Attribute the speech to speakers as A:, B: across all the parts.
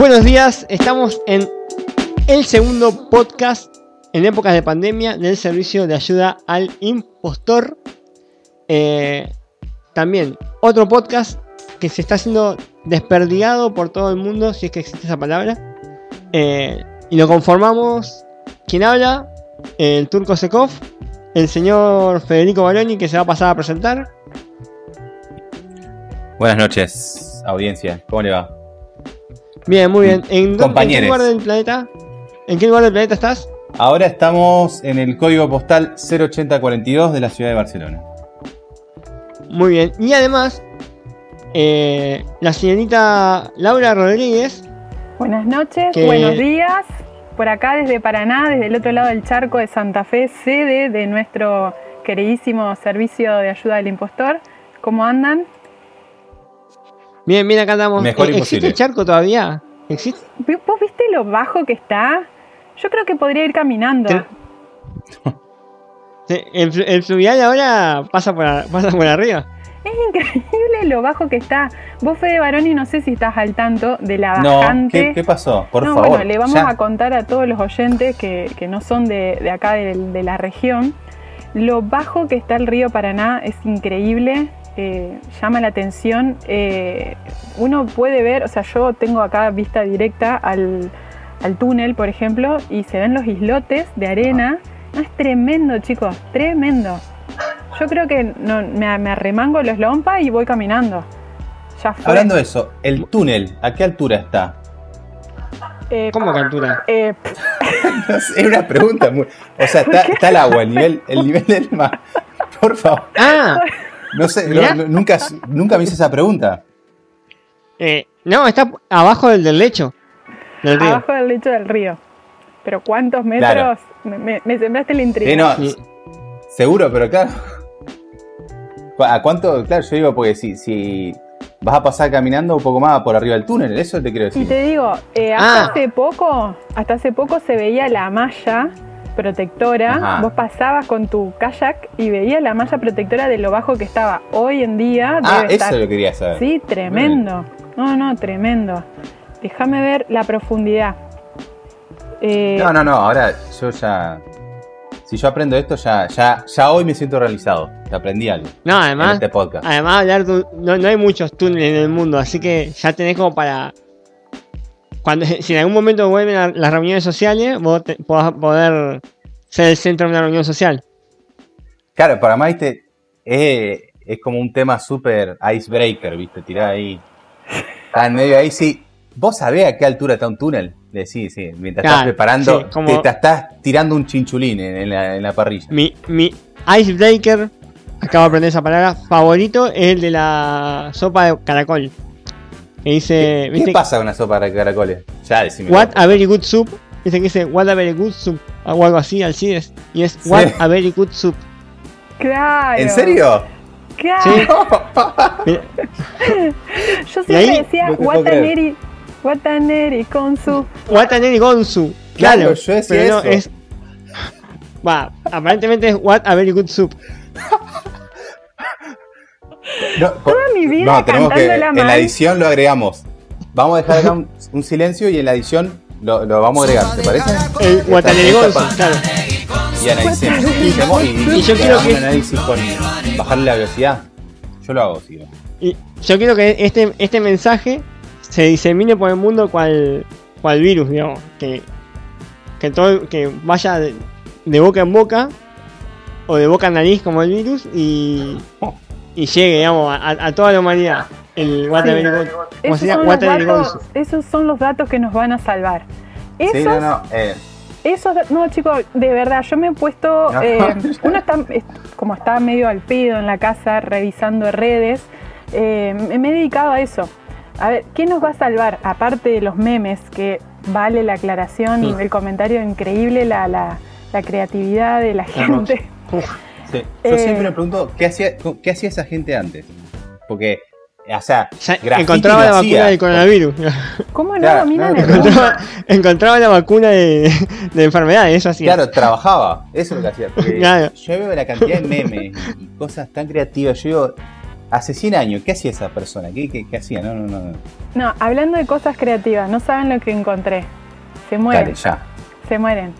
A: Buenos días, estamos en el segundo podcast en épocas de pandemia del servicio de ayuda al impostor. Eh, también otro podcast que se está haciendo desperdigado por todo el mundo, si es que existe esa palabra. Eh, y lo conformamos, quien habla, el turco Sekov, el señor Federico Baroni que se va a pasar a presentar.
B: Buenas noches, audiencia. ¿Cómo le va?
A: Bien, muy bien. ¿En, dónde- ¿En qué lugar del planeta? ¿En qué lugar del planeta estás?
B: Ahora estamos en el código postal 08042 de la ciudad de Barcelona.
A: Muy bien. Y además, eh, la señorita Laura Rodríguez,
C: Buenas noches,
A: Que-
C: buenos días. Por acá desde Paraná, desde el otro lado del charco de Santa Fe, sede de nuestro queridísimo servicio de ayuda al impostor. ¿Cómo andan?
A: Bien, bien, acá andamos.
B: Mejor
A: Eh, ¿Existe
B: imposible.
A: el charco todavía? ¿Existe?
C: ¿Vos viste lo bajo que está? Yo creo que podría ir caminando.
A: El, el fluvial ahora pasa por, a- pasa por arriba.
C: Es increíble lo bajo que está. Vos, Fede Baroni, no sé si estás al tanto de la
B: No,
C: bajante.
B: ¿qué, qué pasó? Por
C: no,
B: favor.
C: bueno, le vamos
B: ya.
C: a contar a todos los oyentes que, que no son de, de acá de, de la región. Lo bajo que está el río Paraná es increíble, eh, llama la atención. eh, uno puede ver, o sea, yo tengo acá vista directa al, al túnel, por ejemplo, y se ven los islotes de arena. No, es tremendo, chicos, tremendo. Yo creo que no, me, me arremango los lompas y voy caminando. Ya fue.
B: Hablando de eso, el túnel, ¿a qué altura está?
C: Eh,
A: ¿Cómo que altura?
C: eh,
B: No sé, Es una pregunta muy. O sea, está, está el agua, el nivel, el nivel del mar. Por favor.
A: Ah,
B: No sé, nunca, nunca me hice esa pregunta.
A: eh, no, está abajo del, del lecho. Del río.
C: Abajo del lecho del río. Pero ¿cuántos metros?
B: Claro.
C: Me, me- me sembraste la intriga.
B: No,
A: Sí.
B: seguro, pero claro. ¿Cu- ¿A cuánto? Claro, yo digo, porque si, si vas a pasar caminando un poco más por arriba del túnel, eso te quiero
C: Y
B: decir.
C: te digo, eh, hasta
A: Ah.
C: hace poco, hasta hace poco se veía la malla protectora.
B: Ajá.
C: Vos pasabas con tu kayak y veías la malla protectora de lo bajo que estaba. Hoy en día
B: Ah,
C: debe
B: eso
C: estar.
B: lo quería saber.
C: Sí, tremendo. No, no, tremendo. Déjame ver la profundidad. Eh,
B: No, no, no, ahora yo ya. Si yo aprendo esto, ya, ya, ya hoy me siento realizado. Ya aprendí algo
A: No,
B: en
A: además,
B: este podcast.
A: además hablar de un- no, no hay muchos túneles en el mundo, así que ya tenés como para... Cuando, si en algún momento vuelven a las reuniones sociales, vos te- podás poder ser el centro de una reunión social.
B: Claro, para más, viste, es, es como un tema súper icebreaker, viste, tirá ahí. Está en medio ahí, sí. ¿Vos sabés a qué altura está un túnel? De- Sí, sí, mientras estás preparando,
A: sí, como-
B: te, te estás tirando un chinchulín en, en la, en la parrilla.
A: Mi, mi icebreaker, acabo de aprender esa palabra, favorito es el de la sopa de caracol. Que dice,
B: ¿Qué,
A: ¿viste?
B: qué pasa con una sopa de caracoles? Ya, decime.
A: What a very good soup. Dice que dice What a very good soup. O algo así, Alcides. Y es
B: Sí.
A: What a very good soup.
C: claro.
B: ¿En serio?
C: Claro.
A: Sí.
C: Yo
A: Y
C: siempre
A: ahí-
C: decía
B: No
C: Wataneri, Wataneri con su.
A: Wataneri Gonsu. Claro,
B: Claro, yo decía
A: pero no,
B: eso.
A: es. Va, aparentemente es What a very good soup.
B: No, por-
C: mi vida
B: no, tenemos que.
C: cantándola
B: En la edición lo agregamos. Vamos a dejar acá un, un silencio y en la edición lo, lo vamos a agregar, ¿te parece?
A: El claro.
B: Y analicemos. y,
A: Y yo quiero que-
B: un análisis con bajarle la velocidad. Yo lo hago, sí.
A: Y yo quiero que este, este mensaje se disemine por el mundo cual, cual virus, digamos. Que, que todo que vaya de, de boca en boca o de boca a nariz como el virus y, y llegue, digamos, a, a toda la humanidad. El
C: Sí.
A: ¿cómo
C: Esos son, datos, esos son los datos que nos van a salvar. Esos,
B: Sí, no, no. eh,
C: esos da- no, chicos, de verdad, yo me he puesto.
B: No.
C: eh, uno está, es- como está medio al pedo en la casa revisando redes, eh, me he dedicado a eso. A ver, ¿qué nos va a salvar? Aparte de los memes, que vale la aclaración y
A: Sí.
C: el comentario increíble, la, la, la creatividad de la gente.
A: Uf,
B: sí. Yo
C: Eh.
B: siempre me pregunto, ¿qué hacía, ¿qué hacía esa gente antes? Porque, o sea,
A: encontraba la vacuna del coronavirus.
C: ¿Cómo no
B: Claro, no,
C: mundo?
A: encontraba, encontraba la vacuna de, de enfermedades, eso hacía.
B: Claro, trabajaba. Eso es lo que hacía. Porque
A: Claro.
B: Yo veo la cantidad de memes y cosas tan creativas. Yo digo, hace 100 años, ¿qué hacía esa persona? ¿Qué, qué, qué hacía? No, no, no. no.
C: No, hablando de cosas creativas, no saben lo que encontré. Se mueren,
B: Dale, ya.
C: se mueren.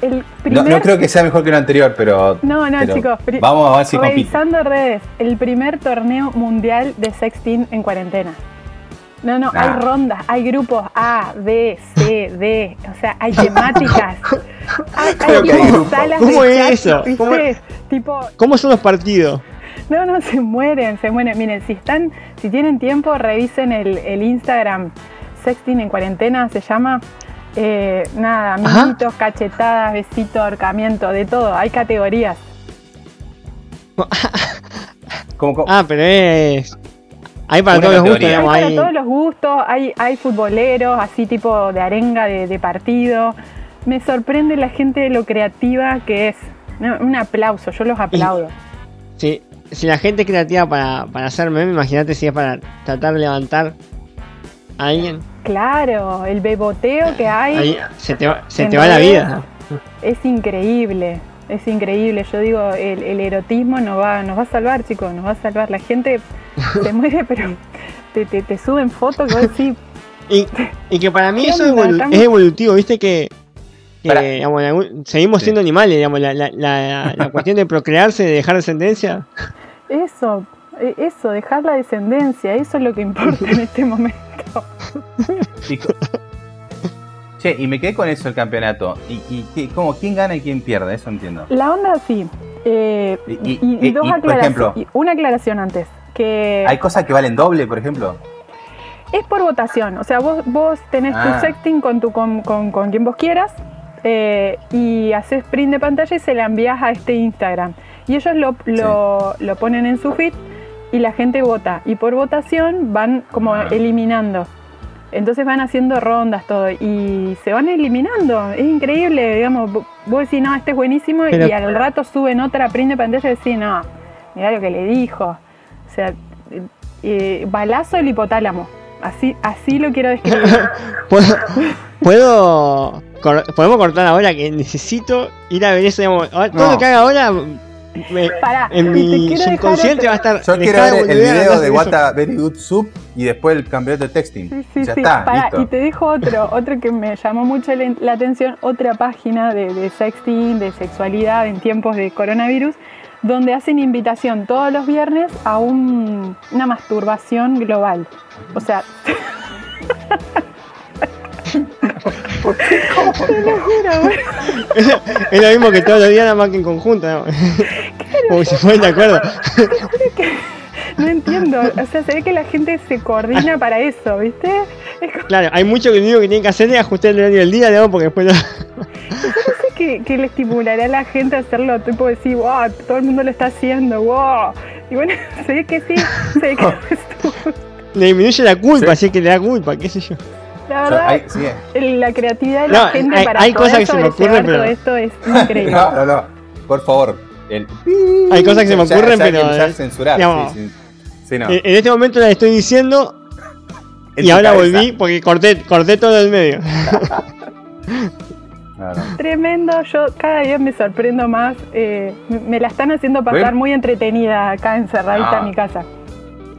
C: El
B: No,
C: primer...
B: no creo que sea mejor que lo anterior, pero.
C: No, no,
B: pero
C: chicos. pri-
B: Vamos a ver si.
C: Revisando redes, el primer torneo mundial de sexting en cuarentena. No, no,
B: Nah.
C: hay rondas, hay grupos A, B, C, D, o sea, hay temáticas. Hay, hay
B: que hay
C: salas
A: ¿Cómo
C: de
A: es
C: chat,
A: eso? ¿Cómo-
C: Tipo,
A: ¿Cómo son los partidos?
C: no, no, se mueren, se mueren. Miren, si están, si tienen tiempo, revisen el, el Instagram Sexting en cuarentena, se llama. Eh, nada,
A: Ajá.
C: amiguitos, cachetadas, besitos, ahorcamiento, de todo. Hay categorías.
A: Ah, pero es. Hay para
B: Una
A: todos los gustos,
B: categoría.
C: Hay
A: digamos.
C: para
A: Hay...
C: todos los gustos, hay, hay futboleros, así tipo de arenga de, de partido. Me sorprende la gente de lo creativa que es. Un aplauso, yo los aplaudo.
A: Si, si la gente es creativa para, para hacer meme, imagínate si es para tratar de levantar alguien.
C: Claro, el beboteo que hay
A: Ahí se te va, se te va la vida.
C: es increíble. Es increíble, yo digo, el, el erotismo nos va, nos va a salvar, chicos, nos va a salvar. La gente se muere, pero te, te, te suben fotos que decís,
A: Y, y que para mí
C: ¿Qué
A: eso es,
C: onda?
A: evolu-
C: Estamos-
A: es evolutivo, viste que, digamos, seguimos
B: Sí.
A: siendo animales, digamos, la, la, la, la cuestión de procrearse, de dejar descendencia.
C: Eso, eso, dejar la descendencia, eso es lo que importa en este momento.
B: Che, y me quedé con eso el campeonato. ¿Y, y cómo, quién gana y quién pierde? Eso entiendo.
C: La onda así. eh,
B: Y-
C: y,
B: y-
C: dos aclaraciones. Una aclaración antes. Que
B: ¿Hay cosas que valen doble, por ejemplo?
C: es por votación. O sea, vos, vos tenés
B: Ah.
C: tu sexting con, tu, con, con- con quien vos quieras. eh, y haces print de pantalla y se la envías a este Instagram. Y ellos lo, lo, lo ponen en su feed y la gente vota. Y por votación van como
B: Ah.
C: eliminando. Entonces van haciendo rondas todo y se van eliminando. Es increíble, digamos, vo- vos decís, no, este es buenísimo
A: Pero-
C: y al rato suben otra print de pantalla y decís, no, mirá lo que le dijo. O sea, eh, eh, balazo el hipotálamo. Así, así lo quiero describir.
A: ¿Puedo, puedo cor- podemos cortar ahora que necesito ir a ver eso, digamos, todo
B: No.
A: lo que haga ahora me-
C: Pará,
A: en mi subconsciente va a estar.
B: Yo quiero ver el video de
A: a hacer
B: What a Very Good Soup y después el campeonato de texting.
C: Sí, sí,
B: ya
C: sí.
B: está,
C: Pará,
B: listo.
C: y te dejo otro, otro que me llamó mucho la, la atención, otra página de, de sexting, de sexualidad en tiempos de coronavirus, donde hacen invitación todos los viernes a un- una masturbación global. O sea, te lo juro, güey.
A: Es lo mismo que todos los días, nada más que en conjunto. ¿no? Como si fueran de acuerdo.
C: no entiendo. O sea, se ve que la gente se coordina para eso, ¿viste? Es como
A: Claro, hay mucho que lo único que tienen que hacer es ajustar el horario del día, digamos, porque después no.
C: que, que le estimulará a la gente a hacerlo, tipo decir, wow, todo el mundo lo está haciendo, wow. Y bueno, se ve que sí, se ve que
A: le disminuye la culpa,
B: Sí.
A: así que le da culpa, qué sé yo.
C: La verdad,
B: hay- sí,
C: la creatividad de la
A: No,
C: gente
A: hay-
C: para
A: hay
C: poder
A: cosas que se me ocurren, pero-
C: todo esto es increíble.
B: No, no, no. Por favor. El...
A: Hay cosas que se me ocurren,
B: ya
A: pero.
B: ya
A: eh,
B: censurar.
A: digamos,
B: sí, sí. Sí, no.
A: En este momento la estoy diciendo
B: En
A: y ahora
B: cabeza.
A: volví porque corté, corté todo el medio.
C: Tremendo, yo cada día me sorprendo más. eh, me- la están haciendo pasar muy entretenida acá encerradita
B: Ah.
C: en mi casa.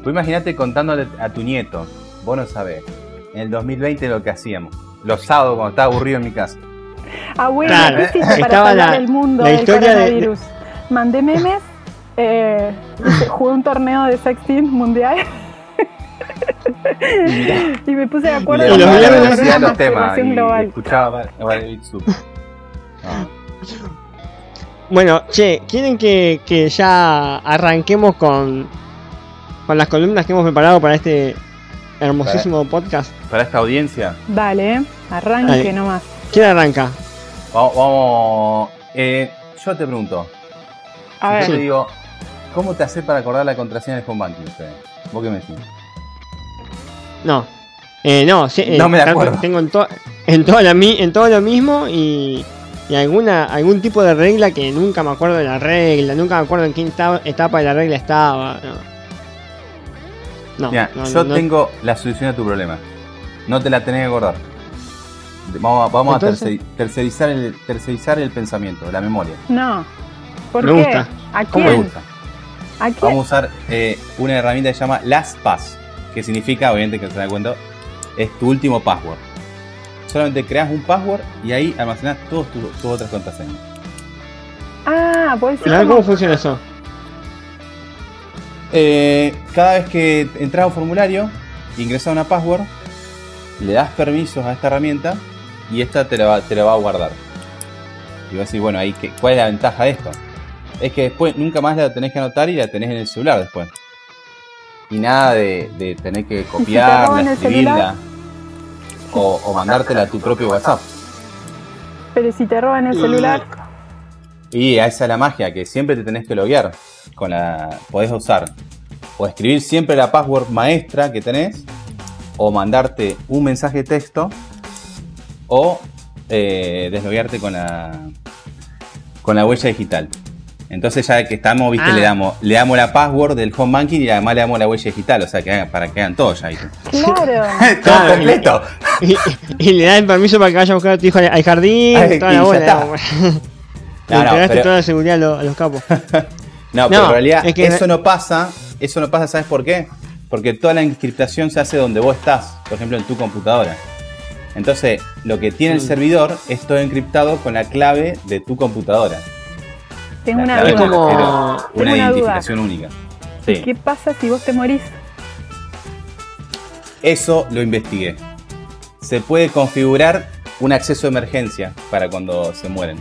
B: Vos imaginate contándole a tu nieto, vos no sabés, en el 2020 lo que hacíamos. Los sábados cuando estaba aburrido en mi casa.
C: Abuelo,
A: Claro,
C: ¿qué hiciste para
A: estaba
C: salvar
A: la-
C: el mundo
A: la
C: del
A: de-
C: coronavirus? Mandé memes, eh, jugué un torneo de sexting mundial
B: Y
C: me puse de acuerdo
A: los
C: con
B: velocidad
C: una
B: de los temas y
C: global.
B: escuchaba.
A: Bueno, che, ¿quieren que, que ya arranquemos con, con las columnas que hemos preparado para este hermosísimo podcast?
B: Para esta audiencia,
C: Dale, arranque
A: Dale.
C: nomás.
A: ¿Quién arranca?
B: vamos. vamos, eh, yo te pregunto,
C: A
B: yo te
C: ver,
B: digo, ¿cómo te haces para acordar la contraseña de home banking? Fede? ¿Vos qué me decís?
A: No. Eh, no, sí, eh,
B: No me la acuerdo.
A: Tengo en, to- en, todo la mi- en todo lo mismo y, y alguna algún tipo de regla que nunca me acuerdo de la regla, nunca me acuerdo en qué eta- etapa de la regla estaba. No, no,
B: Mira,
A: no,
B: yo
A: no-
B: tengo la solución a tu problema. No te la tenés que acordar. Vamos, a- vamos
A: Entonces-
B: a terceri- tercerizar el, tercerizar el pensamiento, la memoria.
C: no. ¿Por
A: Me
C: qué?
A: gusta.
C: ¿A
A: ¿Cómo
B: Me
C: quién?
B: gusta.
C: Aquí,
B: Vamos a usar eh, una herramienta que se llama LastPass, que significa, obviamente que se da cuenta, es tu último password. Solamente creas un password y ahí almacenas todas tus tus otras contraseñas.
C: ah,
A: A
C: como-
A: cómo funciona eso.
B: Eh, cada vez que entras a un formulario, ingresas una password, le das permisos a esta herramienta y esta te la va, te la va a guardar. Y vas a decir, bueno, ahí, ¿qué- ¿cuál es la ventaja de esto? Es que después nunca más la tenés que anotar y la tenés en el celular después. Y nada de, de tener que copiarla,
C: el
B: escribirla o, o mandártela a tu propio WhatsApp.
C: Pero si te roban el celular,
B: Y esa es la magia, que siempre te tenés que loguear. Con la, podés usar o escribir siempre la password maestra que tenés, o mandarte un mensaje de texto, o eh, desloguearte con la, con la huella digital. Entonces ya que estamos, viste,
A: Ah.
B: le damos le damos la password del home banking y además le damos la huella digital, o sea que hagan- para que hagan todo ya. ¿viste?
C: claro.
B: todo
A: Claro,
B: completo.
A: Y, y le dan permiso para que vaya a buscar a tu hijo al, jardín,
B: Ay,
A: toda
B: y
A: la
B: ya
A: bola.
B: está.
A: digamos. Le
B: No, no, pero-
A: toda la seguridad a los, a los capos.
B: No, pero en realidad
A: es que-
B: eso no pasa, eso no pasa, ¿sabes por qué? Porque toda la encriptación se hace donde vos estás, por ejemplo en tu computadora. Entonces, lo que tiene el
A: Mm.
B: servidor es todo encriptado con la clave de tu computadora.
C: Tengo
B: La
C: una duda.
A: como-
C: Tengo
B: una
C: una
B: identificación única. Sí.
C: ¿Qué pasa si vos te morís?
B: Eso lo investigué. Se puede configurar un acceso de emergencia para cuando se mueren.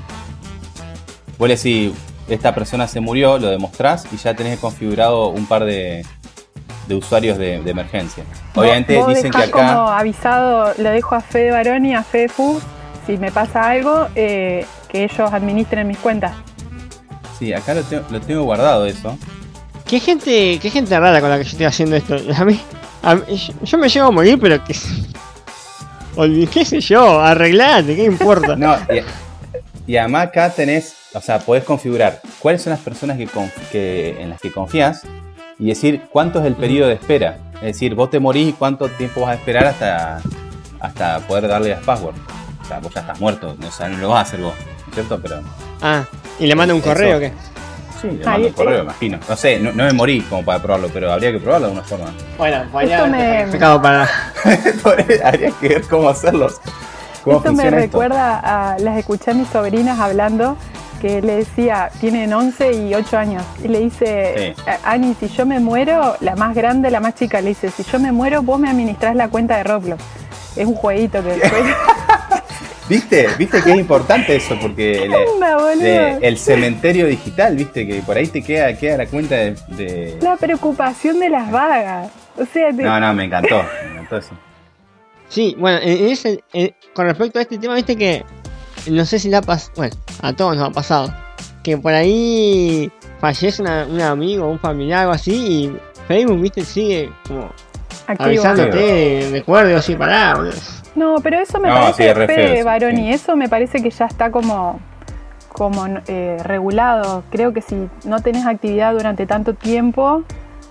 B: Vos le decís, esta persona se murió, lo demostrás y ya tenés configurado un par de, de usuarios de, de emergencia. Obviamente
C: Vos-
B: dicen que acá...
C: como avisado, lo dejo a Fede Barón y a Fede Fu, si me pasa algo, eh, que ellos administren mis cuentas.
B: Sí, acá lo tengo, lo tengo guardado eso.
A: ¿Qué gente, qué gente rara con la que yo estoy haciendo esto. A mí, a mí- yo, me llevo a morir, pero que. ¿Qué sé yo? Arreglate, ¿qué importa?
B: No, y, además acá tenés, o sea, podés configurar cuáles son las personas que, en las que confías y decir cuánto es el periodo de espera. Es decir, vos te morís y cuánto tiempo vas a esperar hasta, hasta poder darle las passwords. O sea, vos ya estás muerto, o sea, no lo vas a hacer vos, ¿no es ¿cierto? Pero
A: Ah, ¿y le manda un
B: Eso.
A: correo o qué?
B: sí, le mando un correo, imagino. No sé, no, no me morí como para probarlo, pero habría que probarlo de alguna forma.
A: Bueno,
C: Esto me-
A: para.
B: habría que ver cómo hacerlo. ¿Cómo
C: Esto me
B: esto?
C: recuerda a las escuché a mis sobrinas hablando que le decía, tienen 11 y 8 años, y le dice,
B: Sí.
C: "A- Ani, si yo me muero, la más grande, la más chica, le dice, si yo me muero, vos me administrás la cuenta de Roblox. Es un jueguito que después...
B: ¿Viste? ¿Viste que es importante eso? Porque de- el cementerio digital, ¿viste? Que por ahí te queda, queda la cuenta de, de-
C: La preocupación de las vagas. O sea, te-
B: No, no, me encantó. Me encantó eso.
A: Sí, bueno, en en ese, en- con respecto a este tema, viste que. No sé si le ha pasado. Bueno, a todos nos ha pasado. Que por ahí fallece una- un amigo, un familiar, algo así, y Facebook, viste, sigue como
C: activo.
A: avisándote recuerdo, así, pará, boludo.
C: No, pero eso me
B: No,
C: parece,
B: sí,
C: Fede
B: sí.
C: eso me parece que ya está como, como eh, regulado. Creo que si no tenés actividad durante tanto tiempo,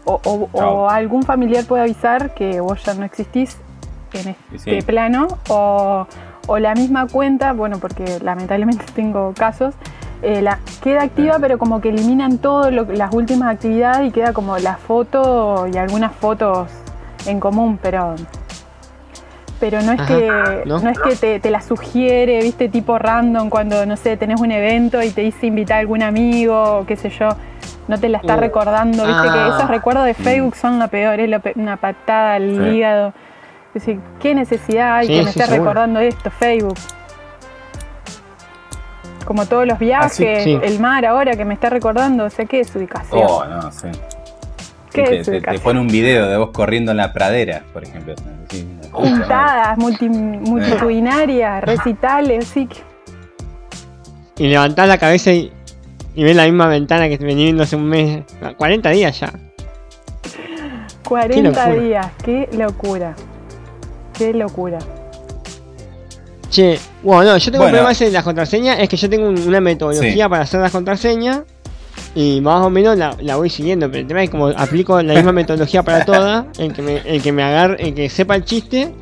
C: o, o- o algún familiar puede avisar que vos ya no existís en este
B: Sí.
C: plano, o, o la misma cuenta, bueno, porque lamentablemente tengo casos, eh, la, queda activa, pero como que eliminan todas las últimas actividades y queda como la foto y algunas fotos en común, pero pero no es
A: Ajá,
C: que
A: ¿no?
C: ¿no? es que te, te la sugiere, viste, tipo random cuando, no sé, tenés un evento y te dice invitar a algún amigo, o qué sé yo, no te la está
A: Uh,
C: recordando, viste que
A: ah.
C: esos recuerdos de Facebook son lo peor, es lo pe- una patada al
B: Sí.
C: hígado. Es decir, ¿qué necesidad hay
A: Sí,
C: que me
A: sí,
C: esté
A: seguro.
C: recordando esto, Facebook? Como todos los viajes,
B: Así-
A: sí.
C: el mar ahora que me está recordando, o sea, ¿qué es ubicación?
B: Oh, no, sí.
C: ¿Qué
B: te,
C: es
B: te- pone un video de vos corriendo en la pradera, por ejemplo.
C: Juntadas, multi- multitudinarias, recitales, sí. que-
A: Y levantás la cabeza y, y ves la misma ventana que venía viendo hace un mes. 40 días ya.
C: 40
A: locura.
C: días, qué locura. Qué locura.
A: Che, bueno, no, yo tengo un
B: Bueno.
A: problema ese de las contraseñas, es que yo tengo un- una metodología
B: Sí.
A: para hacer las contraseñas y más o menos la, la voy siguiendo, pero el tema es como aplico la misma metodología para todas, el que me, el que me agarre, el que sepa el chiste,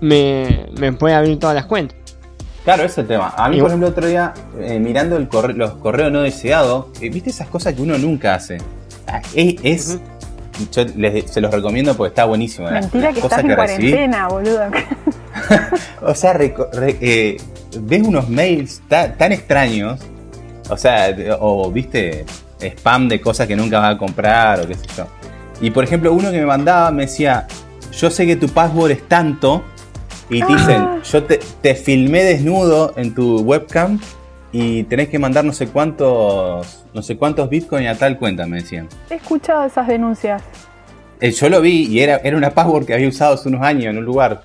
A: me, me puede abrir todas las cuentas.
B: Claro, ese es el tema. A mí,
A: Y-
B: por ejemplo, otro día, eh, mirando el los correos no deseados, eh, ¿viste esas cosas que uno nunca hace? Ah, Es. Yo les- se los recomiendo porque está buenísimo.
C: Mentira que estás en
B: recibí.
C: cuarentena, boludo.
B: O sea, re- eh, ves unos mails ta- tan extraños, o sea, o viste spam de cosas que nunca vas a comprar o qué sé yo. Y por ejemplo, uno que me mandaba me decía, yo sé que tu password es tanto, y te dicen,
C: Ah.
B: yo te, te filmé desnudo en tu webcam y tenés que mandar no sé cuántos, no sé cuántos bitcoin a tal cuenta, me decían.
C: He escuchado esas denuncias.
B: Eh, yo lo vi y era, era una password que había usado hace unos años en un lugar.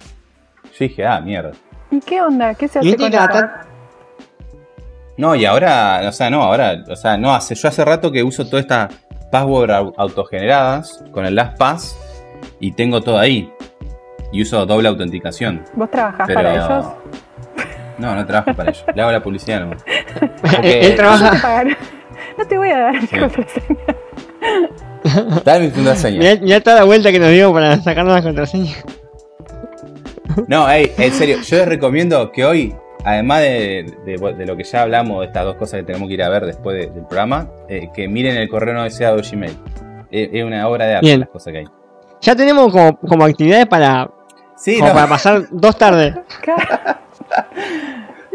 B: Yo dije, ah, mierda.
C: ¿Y qué onda? ¿Qué se hace con
B: No, y ahora, o sea, no, ahora, o sea, no, hace, yo hace rato que uso todas estas password au- autogeneradas con el LastPass y tengo todo ahí. Y uso doble autenticación.
C: ¿Vos trabajás
B: Pero-
C: para ellos?
B: No, no trabajo para ellos. Le hago la publicidad nomás.
A: él,
B: Porque-
A: él
C: No
A: trabaja.
C: No te voy a dar mi
B: Sí.
C: contraseña.
B: Dame mi contraseña.
A: Mirá, mirá toda la vuelta que nos dio para sacarnos las contraseñas.
B: No, en serio, yo les recomiendo que hoy, además de, de- de lo que ya hablamos, de estas dos cosas que tenemos que ir a ver después de- del programa, eh, que miren el correo no deseado de Gmail. Eh, es una obra de arte
A: Bien.
B: las cosas que hay.
A: Ya tenemos como, como actividades para,
B: Sí,
A: como
B: no.
A: para pasar dos tardes.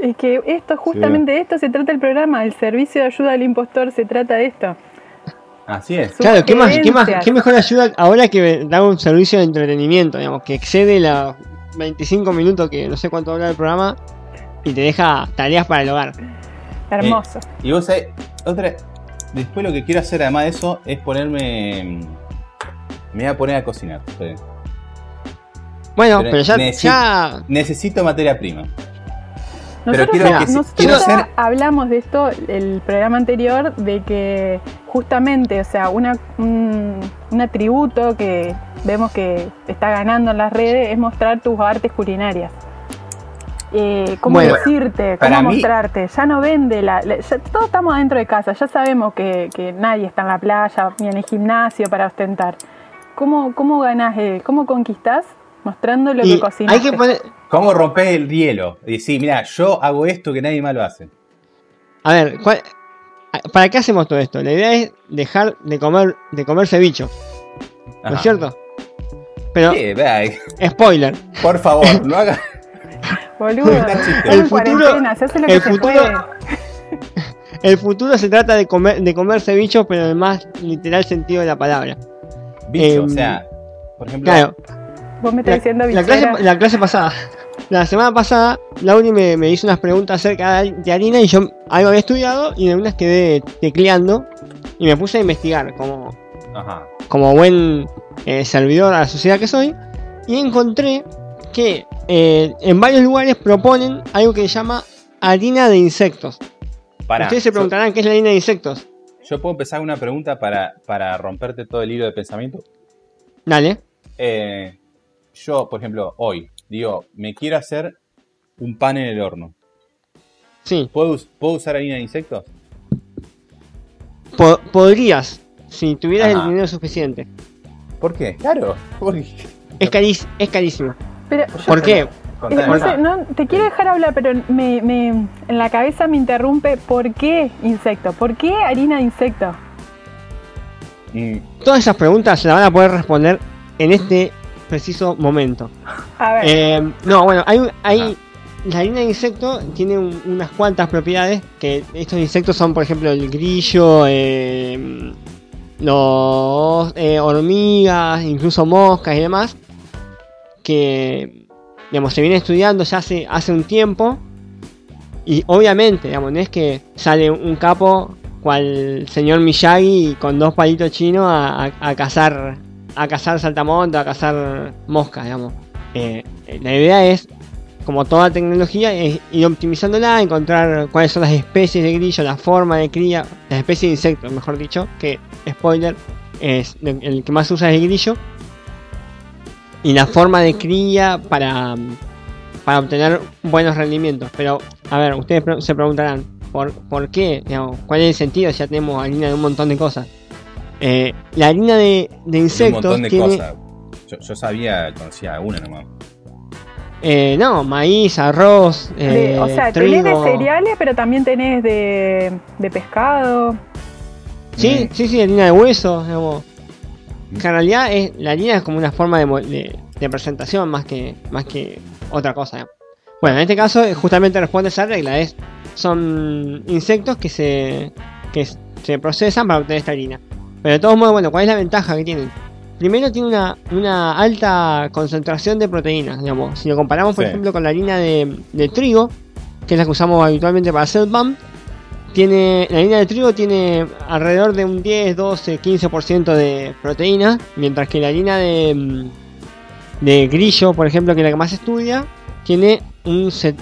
C: Es que esto, justamente de esto se trata el programa, el servicio de ayuda al impostor se trata de esto.
B: Así es.
A: Claro, ¿qué, más, qué, más. ¿qué mejor ayuda ahora que dar un servicio de entretenimiento, digamos, que excede los 25 minutos que no sé cuánto dura el programa y te deja tareas para el hogar?
C: Hermoso.
B: Y vos sabés, otra. Después lo que quiero hacer además de eso es ponerme. Me voy a poner a cocinar. sí.
A: Bueno,
B: Pero
A: pero, ya,
B: necesito-
A: ya
B: Necesito materia prima.
C: Nosotros,
B: quiero
C: ya-
A: que-
C: nosotros
B: quiero hacer-
C: hablamos de esto el programa anterior, de que justamente, o sea, una, un, un atributo que vemos que está ganando en las redes es mostrar tus artes culinarias. Eh, cómo
A: Bueno,
C: decirte, cómo
B: mí-
C: mostrarte. Ya no vende la. la- ya- todos estamos dentro de casa, ya sabemos que, que nadie está en la playa ni en el gimnasio para ostentar. ¿Cómo, cómo ganás, eh, cómo conquistás mostrando lo
A: y
C: que cocinas?
A: hay que poner...
B: ¿Cómo rompes el hielo? Y decir, mira, yo hago esto que nadie más lo hace.
A: A ver, ¿cuál- ¿para qué hacemos todo esto? La idea es dejar de comer de comerse bichos, ¿no es cierto? Pero,
B: Sí, vea,
A: spoiler,
B: por favor, no haga.
C: Boludo,
A: El futuro-
C: hace lo que
A: el
C: se
A: futuro-
C: puede.
A: el futuro se trata de, comer, de comerse bichos, pero en el más literal sentido de la palabra.
B: Bicho,
A: Em,
B: o sea, por ejemplo,
A: Claro,
C: Vos me estás
A: la,
C: diciendo
A: la clase, la clase pasada. La semana pasada, Lauri me, me hizo unas preguntas acerca de, de harina y yo algo había estudiado y en unas quedé tecleando y me puse a investigar como,
B: ajá.
A: como buen eh, servidor a la sociedad que soy y encontré que eh, en varios lugares proponen algo que se llama harina de insectos.
B: Pará,
A: Ustedes se
B: yo-
A: preguntarán qué es la harina de insectos.
B: Yo, puedo empezar una pregunta para, para romperte todo el hilo de pensamiento.
A: Dale.
B: Eh, yo, por ejemplo, hoy, digo, me quiero hacer un pan en el horno.
A: Sí,
B: ¿Puedo, ¿puedo usar harina de insectos?
A: po- podrías, si tuvieras
B: Ajá.
A: el dinero suficiente.
B: ¿Por qué? Claro.
A: Es, cariz- es carísimo.
C: Pero,
A: ¿Por qué?
C: No sé, no, te quiero dejar hablar, pero me, me- en la cabeza me interrumpe ¿por qué insecto? ¿Por qué harina de insecto?
B: Mm,
A: Todas esas preguntas se las van a poder responder en este preciso momento.
C: A ver,
A: Eh, no, bueno, hay, un- hay
B: Ajá.
A: la harina de insecto tiene un- unas cuantas propiedades que estos insectos son, por ejemplo, el grillo, eh, los eh, hormigas, incluso moscas y demás, que digamos se viene estudiando ya hace hace un tiempo y obviamente, digamos, no es que sale un capo cual señor Miyagi con dos palitos chinos a, a- a cazar a cazar saltamontes, a cazar moscas, digamos. Eh, la idea es, como toda tecnología, ir optimizándola, encontrar cuáles son las especies de grillo, la forma de cría, las especies de insectos, mejor dicho, que, spoiler, es el que más usa es el grillo. Y la forma de cría para, para obtener buenos rendimientos. Pero, a ver, ustedes se preguntarán, ¿por, por qué? Digamos, ¿Cuál es el sentido? Ya tenemos harina de un montón de cosas. Eh, la harina de, de
B: un
A: insectos
B: montón de
A: tiene...
B: cosas. Yo, yo sabía, conocía una nomás.
A: Eh, no, maíz, arroz,
C: de-
A: eh,
C: o sea, tenés de cereales, pero también tenés de, de pescado.
A: Sí,
B: Mm.
A: sí, sí, harina de hueso, digamos. Que en realidad es, la harina es como una forma de, mo- de- de presentación más que, más que otra cosa. Bueno, en este caso eh, justamente responde esa regla, es, son insectos que se, que se procesan para obtener esta harina. Pero de todos modos, bueno, ¿cuál es la ventaja que tienen? Primero tiene una, una alta concentración de proteínas, digamos. Si lo comparamos, por
B: Sí.
A: ejemplo, con la harina de, de trigo, que es la que usamos habitualmente para hacer pan, tiene, la harina de trigo tiene alrededor de un 10, 12, 15% de proteína, mientras que la harina de, mm, de grillo, por ejemplo, que es la que más se estudia, tiene un, set-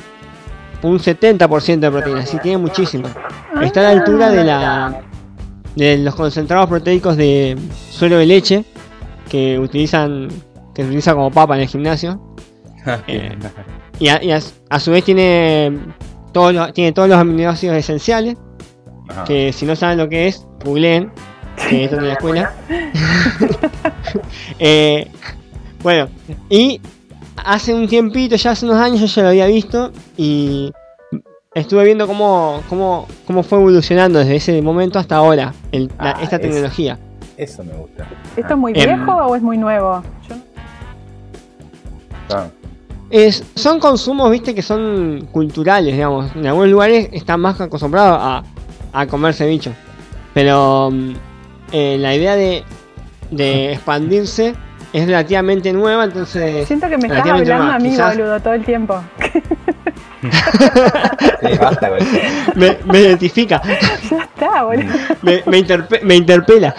A: un 70% de proteína, así tiene muchísima. Está a la altura de la de los concentrados proteicos de suero de leche que utilizan que se utiliza como papa en el gimnasio. Eh, y a, y a- a su vez tiene todos los, tiene todos los aminoácidos esenciales
B: Ajá.
A: que si no saben lo que es, googleen, que esto es de la escuela. Eh, bueno, y hace un tiempito, ya hace unos años yo ya lo había visto y estuve viendo cómo, cómo, cómo fue evolucionando desde ese momento hasta ahora el- la-
B: Ah,
A: esta
B: es-
A: tecnología.
B: Eso me gusta.
C: ¿Esto es muy
A: Em.
C: viejo o es muy nuevo? Yo no-
B: Ah,
A: Es, son consumos, viste, que son culturales, digamos. En algunos lugares están más acostumbrados a, a comerse bichos. Pero mm, eh, la idea de, de expandirse es relativamente nueva, entonces...
C: Siento que me estás hablando
A: nueva.
C: a mí,
A: Quizás
C: boludo, todo el tiempo.
B: sí, basta
A: me, me identifica,
C: ya está, boludo.
A: me, me, interpe- me interpela.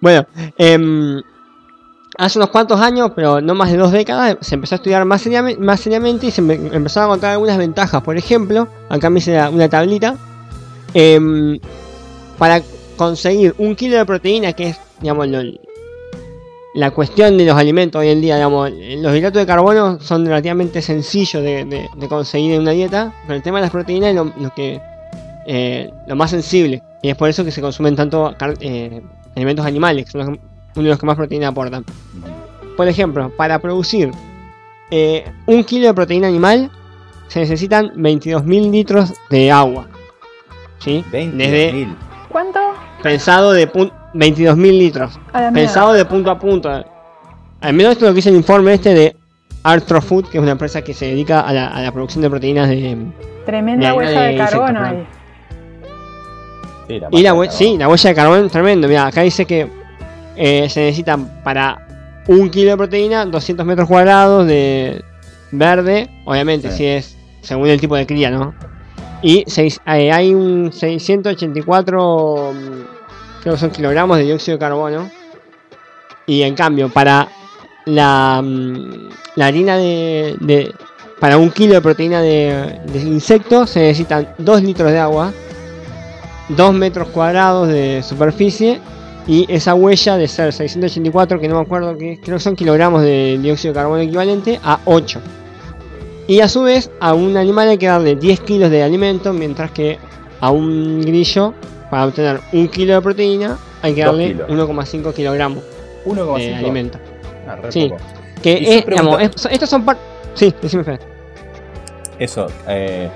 A: bueno, em, hace unos cuantos años, pero no más de dos décadas, se empezó a estudiar más, seriame- más seriamente y se me empezaron a contar algunas ventajas. Por ejemplo, acá me hice una tablita. em, para conseguir un kilo de proteína, que es, digamos, lo- la cuestión de los alimentos hoy en día, digamos, los hidratos de carbono son relativamente sencillos de, de- de conseguir en una dieta, pero el tema de las proteínas es lo, lo que eh, lo más sensible y es por eso que se consumen tanto eh, alimentos animales, que son los que- uno de los que más proteína aportan. Por ejemplo, para producir eh, un kilo de proteína animal se necesitan 22.000 litros de agua. ¿Sí?
B: 20
A: Desde
B: mil.
C: ¿Cuánto?
A: pensado de pun- 22.000 litros. Pensado de punto a punto. Al menos esto es lo que dice el informe este de Arthrofood, que es una empresa que se dedica a la, a la producción de proteínas de...
C: Tremenda
A: de
C: huella
A: de
C: de carbono ahí.
B: Sí, la
A: Y la, hue- sí, la huella de carbón es tremendo. Mira, acá dice que eh, se necesitan para un kilo de proteína 200 metros cuadrados de verde, obviamente,
B: Sí.
A: si es según el tipo de cría, ¿no? Y seis- eh, hay un 684 mm, creo que son kilogramos de dióxido de carbono. Y en cambio, para la, mm, la harina de, de- Para un kilo de proteína de, de insecto se necesitan 2 litros de agua, 2 metros cuadrados de superficie y esa huella de ser 684, que no me acuerdo que creo que son kilogramos de dióxido de carbono equivalente, a 8. Y a su vez, a un animal hay que darle 10 kilos de alimento, mientras que a un grillo, para obtener un kilo de proteína, hay que darle
B: kilos.
A: 1,5 kilogramos
B: 1,5.
A: de alimento.
B: Ah, re
A: Sí.
B: poco.
A: Que es,
B: pregunto-
A: digamos, es- estos son par... Sí, decime Fede.
B: Eso, eh,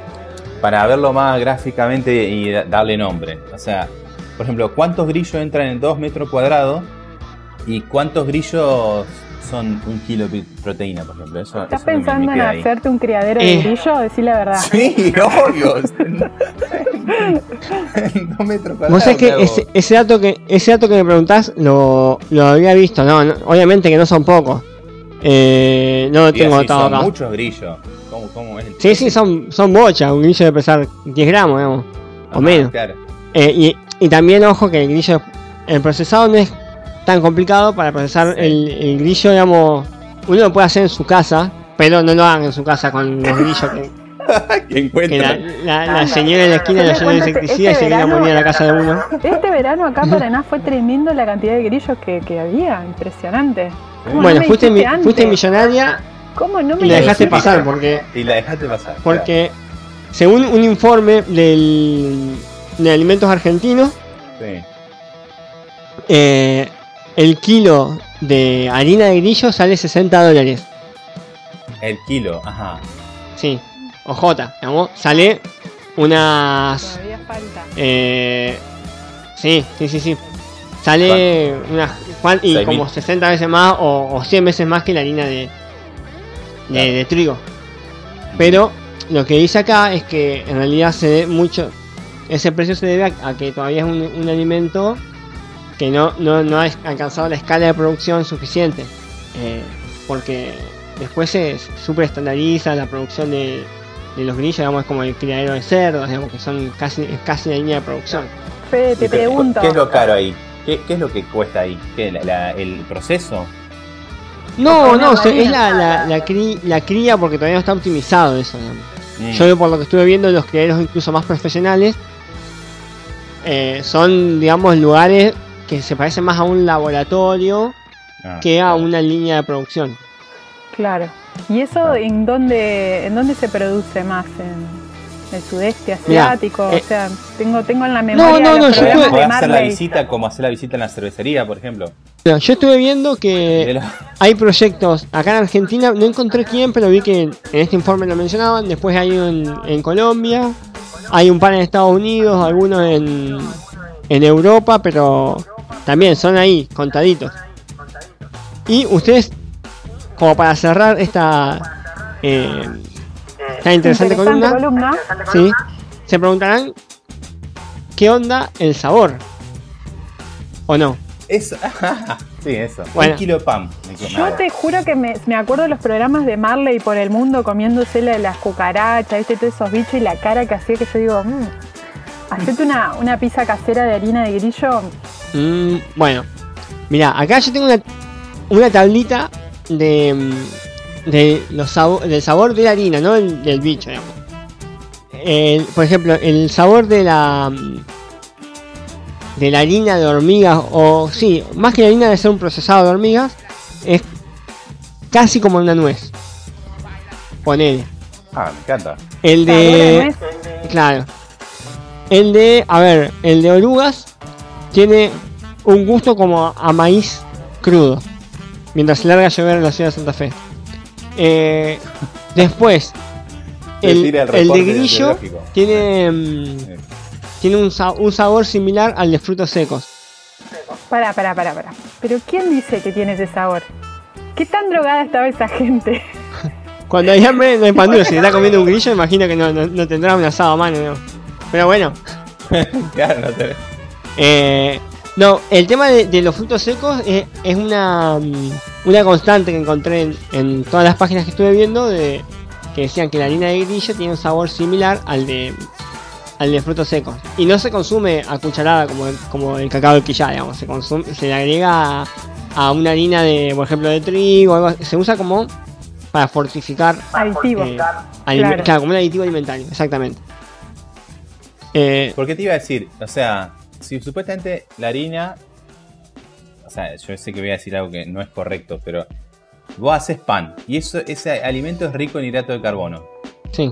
B: para verlo más gráficamente y da- darle nombre. O sea, por ejemplo, ¿cuántos grillos entran en 2 metros cuadrados? ¿Y cuántos grillos son un kilo de proteína, por ejemplo? Eso,
C: ¿Estás
B: eso me- me
C: pensando en
B: ahí.
C: hacerte un criadero
A: Eh.
C: de grillo? Decí la verdad.
B: Sí, obvio. en 2 metros cuadrados.
A: Vos sabés que
B: me
A: ese, ese dato que ese dato que me preguntás lo, lo había visto, no, no, obviamente que no son pocos. Eh, no lo tengo
B: son
A: acá.
B: muchos grillos. ¿Cómo, cómo es el
A: Sí, sí, son, son bochas, un grillo de pesar 10 gramos, digamos, o menos.
B: Claro.
A: Eh, y, y también, ojo, que el grillo, el procesado no es tan complicado para procesar
B: Sí.
A: el, el grillo, digamos, uno lo puede hacer en su casa, pero no lo hagan en su casa con los grillos que,
B: Que
A: que la,
B: encuentran.
A: la- la señora en la esquina
C: me
A: llenó de
C: cuento este-
A: insecticida y
C: este
A: se viene a
C: verano-
A: morir a la casa de uno.
C: Este verano acá en Paraná fue tremendo la cantidad de grillos que, que había. Impresionante. ¿Cómo no
A: Bueno,
C: me
A: fuiste, mi- fuiste millonaria
C: ¿Cómo no me
A: y la dejaste
C: dijiste?
A: pasar porque
B: Y la dejaste pasar.
A: Porque según un informe del, de alimentos argentinos.
B: Sí.
A: eh, el kilo de harina de grillo sale 60 dólares.
B: El kilo, ajá.
A: Sí, OJ, digamos, sale unas...
C: Todavía falta.
A: Eh, sí, sí, sí, sí. Sale unas... cuan- Y como
B: mil.
A: 60 veces más o, o 100 veces más que la harina de, de,
B: Claro.
A: de trigo. Pero lo que dice acá es que en realidad se debe mucho... Ese precio se debe a, a que todavía es un, un alimento que no, no, no ha alcanzado la escala de producción suficiente. Eh, porque después se super estandariza la producción de, de los grillos, digamos, es como el criadero de cerdos, digamos, que son casi, es casi la línea de producción.
C: Fede, te pregunto.
B: ¿Qué es lo caro ahí? ¿Qué, qué es lo que cuesta ahí? ¿Qué, la- la- ¿El proceso?
A: No, no, se- es la, la, la, cri- la cría porque todavía no está optimizado eso, digamos.
B: Mm.
A: Yo por lo que estuve viendo, los criaderos incluso más profesionales eh, son, digamos, lugares que se parecen más a un laboratorio
B: Ah,
A: que a
B: claro.
A: una línea de producción.
C: Claro. ¿Y eso en dónde, en dónde se produce más? ¿En el sudeste
A: Mirá,
C: asiático?
A: eh,
C: o sea, tengo, tengo en la memoria
A: no, no,
C: los
A: yo estuve-
C: de
B: ¿Podés hacer la visita como hacer la visita en la cervecería, por ejemplo?
A: Yo estuve viendo que hay proyectos acá en Argentina, no encontré quién, pero vi que en este informe lo mencionaban. Después hay uno en, en Colombia, hay un par en Estados Unidos, algunos en, en Europa, pero también son ahí, contaditos. Y ustedes, como para cerrar esta, eh, esta interesante, columna,
C: columna.
A: ¿sí? se preguntarán qué onda el sabor. ¿O no?
B: Eso. sí, eso.
A: Bueno.
B: Un kilo de pan. me
C: Yo te juro que me, me acuerdo de los programas de Marley por el mundo comiéndose la- las cucarachas, ¿viste? todos esos bichos y la cara que hacía que yo digo, mmm, hacete una, una pizza casera de harina de grillo.
A: Mm, bueno, mira, acá yo tengo una, una tablita de, mm, de los sabo- del sabor de la harina, no del, del bicho, digamos. El- por ejemplo, el sabor de la mm, de la harina de hormigas, o sí, más que la harina de ser un procesado de hormigas, es casi como una nuez. Ponele.
B: Ah, me encanta.
A: El de. Claro. El de, a ver, el de orugas tiene un gusto como a maíz crudo. Mientras se larga a llover en la ciudad de Santa Fe. Eh, después, el,
B: tira el
A: el de grillo tiene, mm,
B: Sí.
A: tiene un, sa- un sabor similar al de frutos secos.
C: Pará, pará, pará, pará. Pero ¿quién dice que tiene ese sabor? ¿Qué tan drogada estaba esa gente?
A: Cuando hay hambre no hay pan duro. Si está comiendo un grillo, imagino que no, no- no tendrá un asado a mano. ¿no? Pero bueno,
B: claro, no te...
A: Eh, no, el tema de, de los frutos secos es, es una, mm, una constante que encontré en, en todas las páginas que estuve viendo de que decían que la harina de grillo tiene un sabor similar al de al de frutos secos y no se consume a cucharada como el, como el cacao de quillá, digamos, se consume, se le agrega a, a una harina de, por ejemplo, de trigo, algo así. se usa como para fortificar
C: Aditivo.
A: eh,
C: Claro.
A: claro, como un aditivo alimentario, exactamente. Eh,
B: Porque te iba a decir, o sea, si supuestamente la harina, o sea, yo sé que voy a decir algo que no es correcto, pero vos haces pan y eso, ese alimento es rico en hidrato de carbono
A: sí,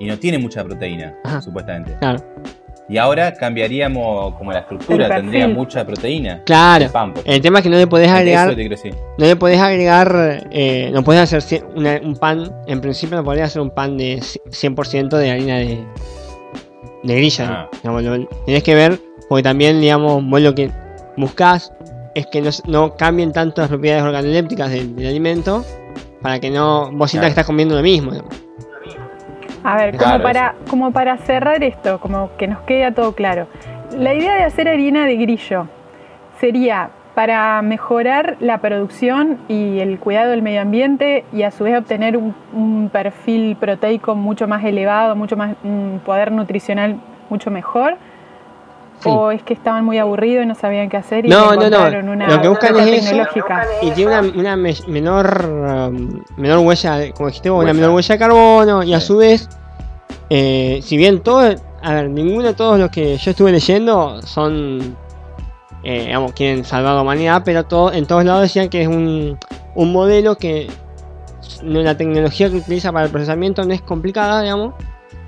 B: y no tiene mucha proteína,
A: Ajá.
B: supuestamente.
A: claro.
B: Y ahora cambiaríamos como la estructura, tendría mucha proteína.
A: Claro.
B: El pan,
A: El tema es que no le podés
B: Eso
A: agregar. No le podés agregar, eh, no podés hacer una- un pan, en principio no podrías hacer un pan de c- 100% de harina de, de grilla.
B: Ah.
A: digamos, lo- tenés que ver, porque también, digamos, vos lo que buscás es que no, no cambien tanto las propiedades organolépticas del, del alimento para que no vos sientas
B: Claro.
A: que estás comiendo lo mismo. digamos.
C: A ver, como,
B: Claro,
C: para, como para cerrar esto, como que nos quede todo claro. La idea de hacer harina de grillo sería para mejorar la producción y el cuidado del medio ambiente y a su vez obtener un, un perfil proteico mucho más elevado, mucho más un poder nutricional mucho mejor.
A: Sí.
C: ¿O es que estaban muy aburridos y no sabían qué hacer y
A: No, no, no.
C: una
A: Lo que buscan es eso.
C: tecnológica?
A: Y tiene una, una me- menor um, menor huella, como dijiste vos, una
B: Huella.
A: menor huella de carbono y a su vez, eh, si bien todo, a ver, ninguno de todos los que yo estuve leyendo son, eh, digamos, quieren salvar la humanidad, pero todo, en todos lados decían que es un, un modelo que no- la tecnología que utiliza para el procesamiento no es complicada, digamos,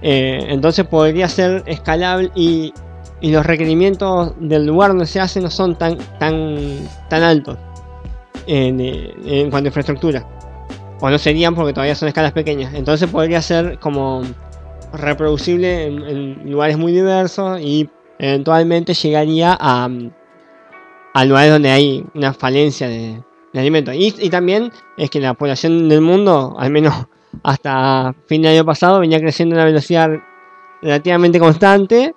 A: eh, entonces podría ser escalable y, y los requerimientos del lugar donde se hace no son tan, tan, tan altos en, eh, en cuanto a infraestructura. O no serían porque todavía son escalas pequeñas. Entonces podría ser como reproducible en, lugares muy diversos y eventualmente llegaría a, a lugares donde hay una falencia de, de alimentos. Y, y también es que la población del mundo, al menos hasta fin del año pasado, venía creciendo a una velocidad relativamente constante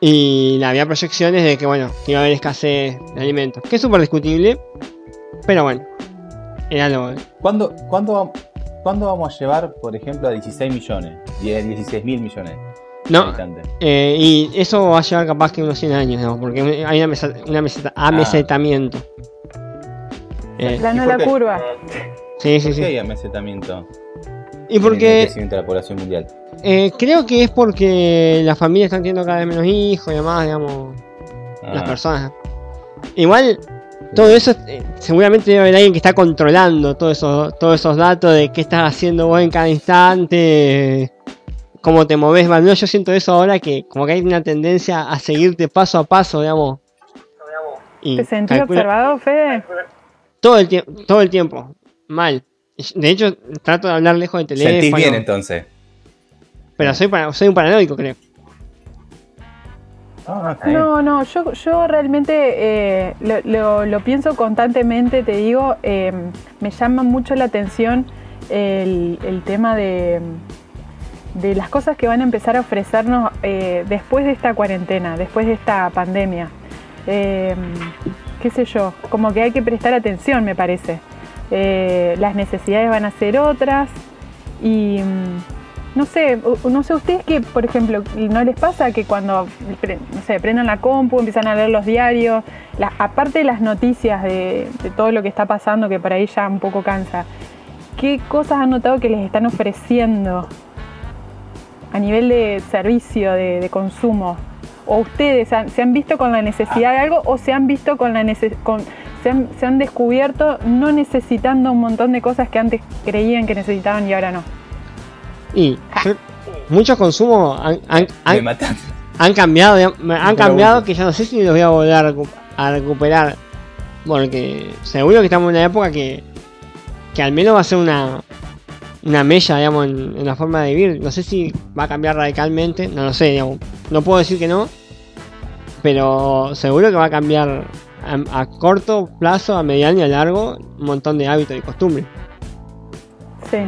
A: y había proyecciones de que, bueno, que iba a haber escasez de alimentos. Que es súper discutible, pero bueno, era lo...
B: ¿Cuándo, cuándo, ¿Cuándo vamos a llevar, por ejemplo, a 16 millones? 16 mil millones.
A: No, eh, y eso va a llevar capaz que unos 100 años, digamos, porque hay una mesa- una meseta- amesetamiento. Eh,
C: Plano
B: ¿Y por
C: la curva.
A: sí, sí,
B: ¿Por qué
A: sí.
B: hay amesetamiento
A: Y
B: en el
A: porque
B: crecimiento de la población mundial?
A: Eh, creo que es porque las familias están teniendo cada vez menos hijos y demás, digamos, las
B: Ah,
A: personas. Igual, todo eso, eh, seguramente debe haber alguien que está controlando todos esos, todos esos datos de qué estás haciendo vos en cada instante, cómo te moves. Bueno, yo siento eso ahora que como que hay una tendencia a seguirte paso a paso, digamos. Y
C: ¿Te sentís
A: calcula-
C: observado, Fede?
A: todo el tiempo, todo el tiempo, mal. De hecho, trato de hablar lejos del teléfono.
B: Sentís bien entonces.
A: Pero soy, para- soy un paranoico, creo.
B: No, no.
C: No, yo, yo realmente eh, lo, lo- lo pienso constantemente, te digo, eh, me llama mucho la atención el, el tema de, de las cosas que van a empezar a ofrecernos eh, después de esta cuarentena, después de esta pandemia. Eh, qué sé yo, como que hay que prestar atención, me parece. Eh, las necesidades van a ser otras y mm, no sé, no sé ustedes que, por ejemplo, no les pasa que cuando no sé, prendan la compu, empiezan a leer los diarios, aparte de las noticias de, todo lo que está pasando, que por ahí ya un poco cansa, ¿qué cosas han notado que les están ofreciendo a nivel de servicio, de, consumo? ¿O ustedes han- se han visto con la necesidad de algo o se han visto con la con, se han descubierto no necesitando un montón de cosas que antes creían que necesitaban y ahora no?
A: Y muchos consumos han, han- han-
B: Me mataste.
A: han cambiado, me- han cambiado que ya no sé si los voy a volver a, recu- a recuperar. Porque seguro que estamos en una época que, que al menos va a ser una, una mella, digamos, en, en la forma de vivir. No sé si va a cambiar radicalmente, no lo sé, digamos. No puedo decir que no, pero seguro que va a cambiar a, a corto plazo, a mediano y a largo un montón de hábitos y costumbres.
C: Sí.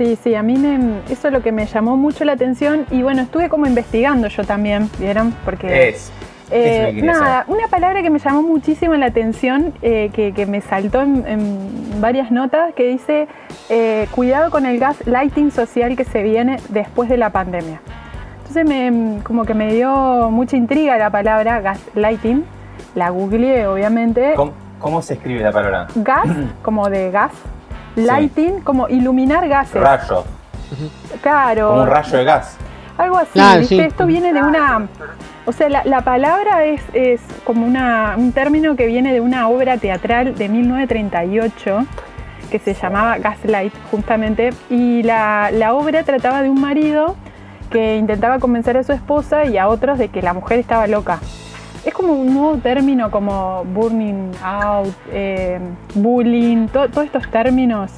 C: Sí, sí, a mí me- eso es lo que me llamó mucho la atención y bueno, estuve como investigando yo también, ¿vieron? Porque...
B: Es.
C: Eh, nada, una palabra que me llamó muchísimo la atención, eh, que, que me saltó en, en varias notas, que dice, eh, cuidado con el gas lighting social que se viene después de la pandemia. Entonces me, como que me dio mucha intriga la palabra gas lighting, la googleé obviamente,
B: ¿Cómo, cómo se escribe la palabra?
C: gas como de gas, lighting como iluminar gases.
B: Rayo.
C: Claro.
B: Como un rayo de gas.
C: Algo así,
A: Claro,
C: ¿viste?
A: sí.
C: Esto viene de una. O sea, la, la palabra es, es como una, un término que viene de una obra teatral de 1938 que se llamaba Gaslight, justamente. Y la, la obra trataba de un marido que intentaba convencer a su esposa y a otros de que la mujer estaba loca. Es como un nuevo término como burning out, eh, bullying, to- todos estos términos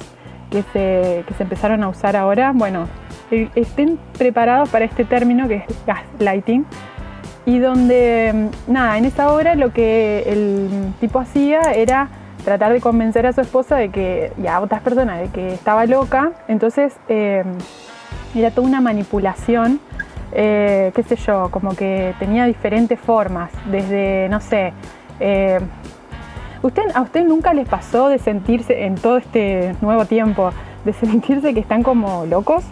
C: que se, que se empezaron a usar ahora. Bueno, eh, estén preparados para este término que es gaslighting. Y donde, nada, en esa obra lo que el tipo hacía era tratar de convencer a su esposa de que, y a otras personas de que estaba loca. Entonces eh, era toda una manipulación, eh, qué sé yo, como que tenía diferentes formas, desde, no sé, eh, ¿usted, ¿a usted nunca les pasó de sentirse en todo este nuevo tiempo, de sentirse que están como locos?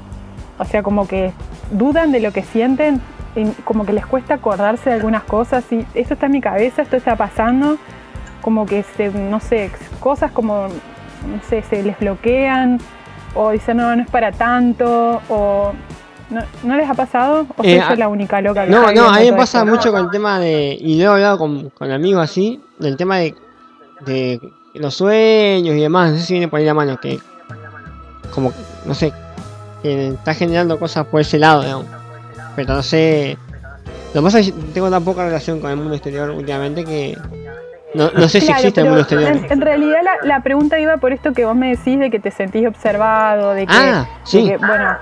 C: O sea, como que dudan de lo que sienten, y como que les cuesta acordarse de algunas cosas, y esto está en mi cabeza, esto está pasando, como que se, no sé, cosas como, no sé, se les bloquean, o dicen, no, no es para tanto, o... ¿No, ¿no les ha pasado? ¿O soy
A: Eh,
C: yo
A: a-
C: la única loca que
A: No, no, a mí me pasa
C: esto?
A: mucho con el tema de. Y lo he hablado con, con amigos así, del tema de, de los sueños y demás. No sé si viene por ahí la mano, que. Como, no sé, que está generando cosas por ese lado, digamos. Pero no sé. Lo que pasa es que tengo tan poca relación con el mundo exterior últimamente que. No, no sé si
C: Claro,
A: existe el
C: pero
A: mundo exterior.
C: En, en realidad la, la pregunta iba por esto que vos me decís de que te sentís observado, de que,
A: Ah,
C: de
A: sí.
C: que, bueno,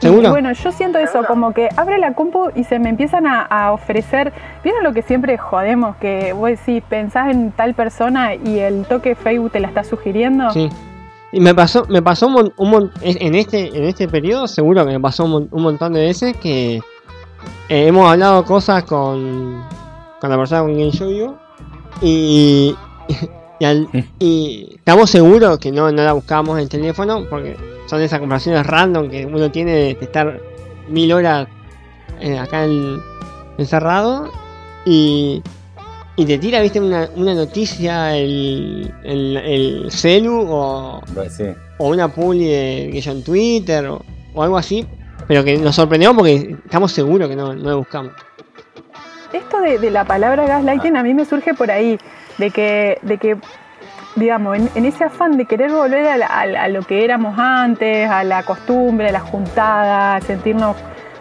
A: ¿Seguro?
C: Y bueno, yo siento eso, como que abre la compu y se me empiezan a, a ofrecer. ¿Vieron lo que siempre jodemos? Que vos decís, pensás en tal persona y el toque Facebook te la está sugiriendo.
A: Sí. Y me pasó, me pasó un, un en este, en este periodo seguro que me pasó un, un montón de veces que eh, hemos hablado cosas con, con la persona con quien yo vivo y, y, al- y estamos seguros que no, no la buscamos en el teléfono porque son esas conversaciones random que uno tiene de estar mil horas eh, acá en- encerrado y, y te tira, viste, una, una noticia el, el, el celu o,
B: Pues sí.
A: o una publi de que yo en Twitter o, o algo así, pero que nos sorprendemos porque estamos seguros que no, no la buscamos.
C: Esto de, la palabra gaslighting a mí me surge por ahí, de que, de que digamos, en, ese afán de querer volver a, lo que éramos antes, a la costumbre, a la juntada, a sentirnos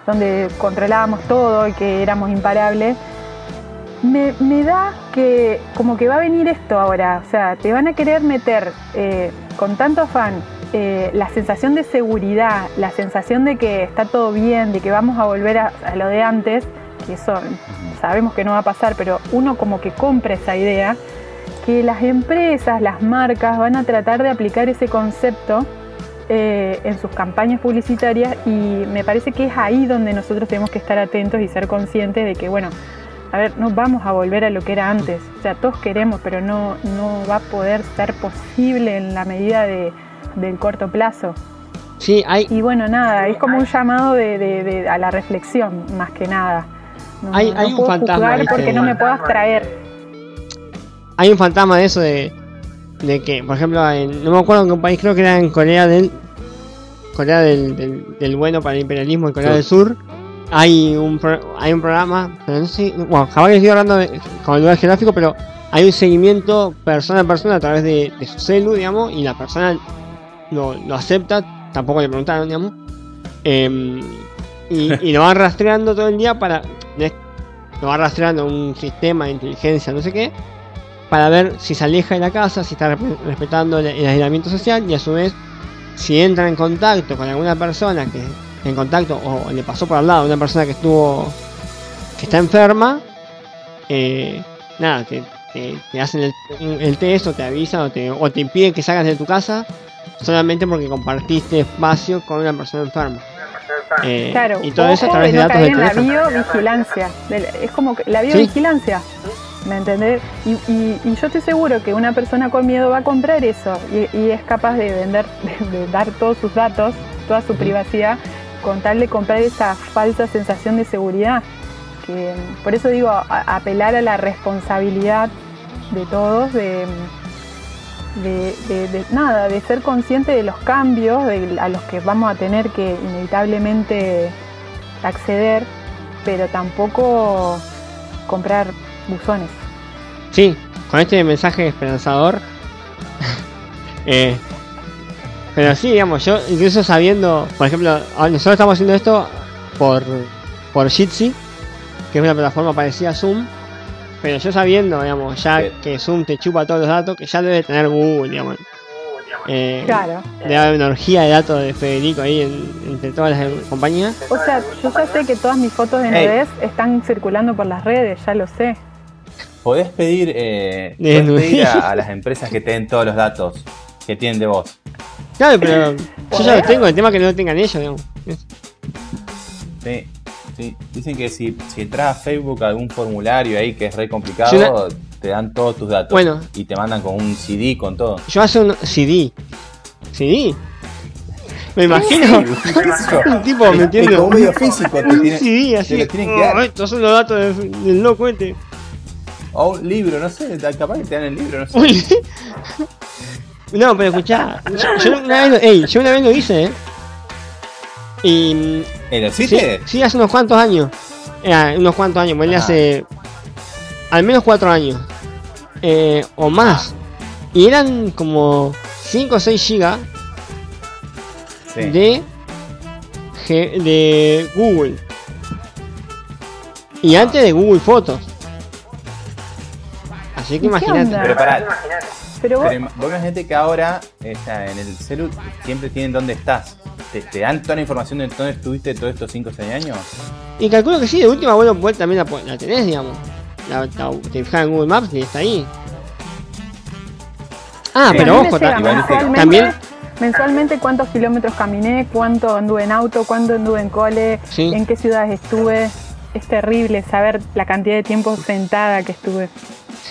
C: donde controlábamos todo y que éramos imparables, me, me da que como que va a venir esto ahora, o sea, te van a querer meter eh, con tanto afán eh, la sensación de seguridad, la sensación de que está todo bien, de que vamos a volver a lo de antes, que eso sabemos que no va a pasar, pero uno como que compra esa idea, que las empresas, las marcas van a tratar de aplicar ese concepto eh, en sus campañas publicitarias y me parece que es ahí donde nosotros tenemos que estar atentos y ser conscientes de que, bueno, a ver, no vamos a volver a lo que era antes. O sea, todos queremos, pero no, no va a poder ser posible en la medida de, del corto plazo.
A: Sí, hay,
C: Y bueno, nada, es como un llamado de, de- de- a la reflexión, más que nada. No,
A: Hay-
C: no
A: hay un fantasma,
C: porque no me puedo abstraer.
A: hay un fantasma de eso de, de que, por ejemplo, en, no me acuerdo en qué país, creo que era en Corea del Corea del, del, del bueno para el imperialismo en Corea del Sur. Hay un, pro- hay un programa, pero no sé, bueno, jamás que estoy hablando de- con el lugar geográfico, pero hay un seguimiento persona a persona a través de, de su celu, digamos, y la persona lo, lo acepta, tampoco le preguntaron, digamos, em, y, y lo van rastreando todo el día para, lo va rastreando un sistema de inteligencia, no sé qué, para ver si se aleja de la casa, si está respe- respetando el, el aislamiento social y a su vez si entra en contacto con alguna persona que en contacto o le pasó por al lado una persona que estuvo que está enferma, eh, nada, te, te- te hacen el, el test o te avisan o te, o te impiden que salgas de tu casa solamente porque compartiste espacio con una persona enferma. Eh,
C: Claro,
A: y todo eso a través
C: de no
A: datos
C: en la
A: teléfono.
C: biovigilancia. Es como que la biovigilancia, ¿me entendés? Y, y- y yo estoy seguro que una persona con miedo va a comprar eso y, y es capaz de vender, de, de dar todos sus datos, toda su privacidad, con tal de comprar esa falsa sensación de seguridad. Que, por eso digo, a- apelar a la responsabilidad de todos, de, de, nada, de ser consciente de los cambios de- a los que vamos a tener que inevitablemente acceder, pero tampoco comprar buzones.
A: Sí, con este mensaje esperanzador. eh, pero sí, digamos, yo incluso sabiendo, por ejemplo, nosotros estamos haciendo esto por, por Jitsi, que es una plataforma parecida a Zoom, pero yo sabiendo, digamos, ya
B: Sí.
A: que Zoom te chupa todos los datos, que ya debe tener Google, digamos. Eh,
C: Claro.
A: Debe haber una orgía de datos de Federico ahí en- entre todas las compañías.
C: O sea, yo ya sé que todas mis fotos de
B: Hey.
C: nudez están circulando por las redes, ya lo sé.
B: Podés pedir, eh, podés pedir a, a las empresas que te den todos los datos que tienen de vos.
A: Claro, pero yo ya los tengo, el tema es que no lo tengan ellos, digamos.
B: Sí, sí. Dicen que si, si entras a Facebook a algún formulario ahí que es re complicado, te dan todos tus datos.
A: Bueno.
B: Y te mandan con un CD con todo.
A: Yo hace un CD. ¿CD? Me imagino un tipo metiendo
B: como medio físico. Te tiene-
A: CD así.
B: te lo tienen que
A: "Oh,
B: dar.
A: estos son los datos de- del loco este.
B: O un libro, no sé. Capaz que te dan el libro, no sé.
A: No, pero escuchá, yo, yo una vez yo una vez lo hice, ¿eh? Y
B: ¿Eh, ¿Lo
A: sí, sí, hace unos cuantos años. Eh, unos cuantos años, ponle
B: Ah.
A: hace al menos cuatro años. Eh, o más. Y eran como 5 o 6 gigas
B: Sí.
A: de, de Google. Y antes de Google Fotos. Así que
C: ¿Qué
A: imagínate.
B: Pero pará,
C: Pero vos,
B: pero vos imagínate que ahora sea, en el celu siempre tienen dónde estás. ¿Te, te dan toda la información de dónde estuviste todos estos 5 o 6 años?
A: Y calculo que sí, de última vuelo pues también la, tenés, digamos. La, la- te fijas en Google Maps y está ahí. Ah,
B: Sí,
A: pero ojo,
C: llega
A: ta-
B: igual
C: mensualmente,
A: también-
C: mensualmente cuántos kilómetros caminé, cuánto anduve en auto, cuánto anduve en cole,
A: Sí.
C: en qué ciudades estuve. Es terrible saber la cantidad de tiempo sentada que estuve.